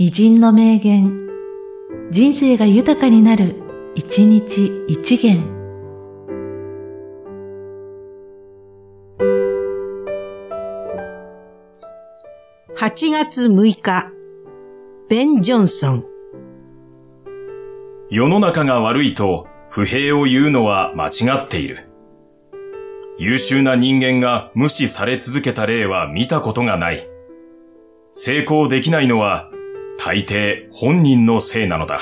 偉人の名言、人生が豊かになる、一日一元。8月6日、ベン・ジョンソン。世の中が悪いと不平を言うのは間違っている。優秀な人間が無視され続けた例は見たことがない。成功できないのは大抵本人のせいなのだ。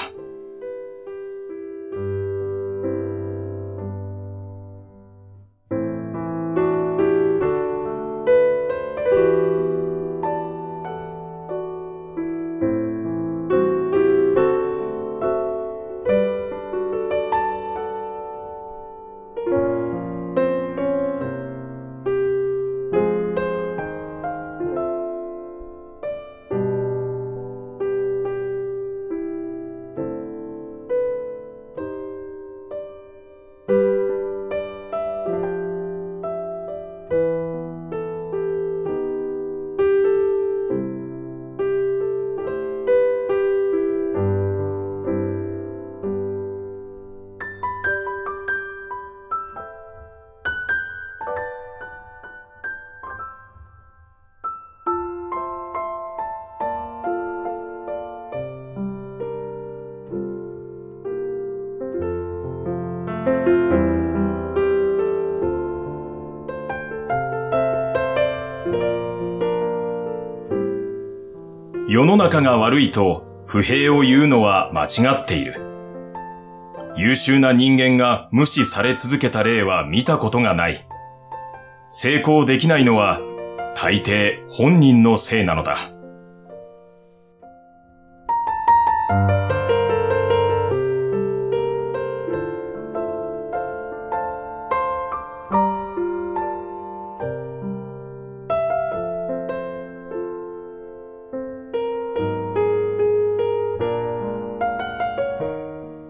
世の中が悪いと不平を言うのは間違っている。優秀な人間が無視され続けた例は見たことがない。成功できないのは大抵本人のせいなのだ。